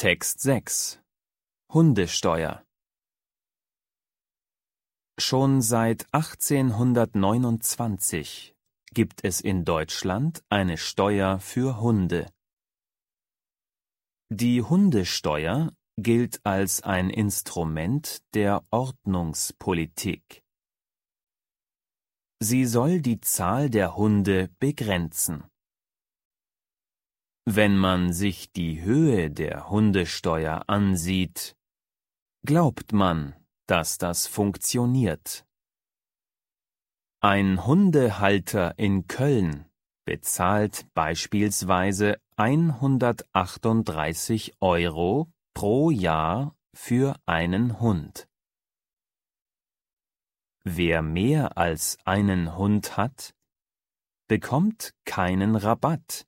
Text 6 Hundesteuer Schon seit 1829 gibt es in Deutschland eine Steuer für Hunde. Die Hundesteuer gilt als ein Instrument der Ordnungspolitik. Sie soll die Zahl der Hunde begrenzen. Wenn man sich die Höhe der Hundesteuer ansieht, glaubt man, dass das funktioniert. Ein Hundehalter in Köln bezahlt beispielsweise 138 Euro pro Jahr für einen Hund. Wer mehr als einen Hund hat, bekommt keinen Rabatt,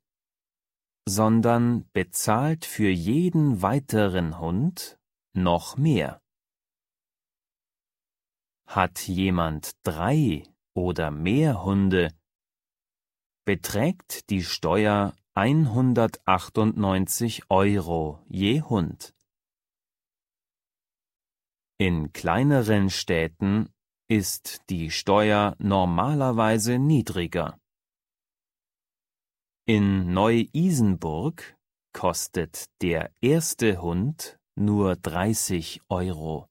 sondern bezahlt für jeden weiteren Hund noch mehr. Hat jemand drei oder mehr Hunde, beträgt die Steuer 198 Euro je Hund. In kleineren Städten ist die Steuer normalerweise niedriger. In Neu-Isenburg kostet der erste Hund nur 30 Euro.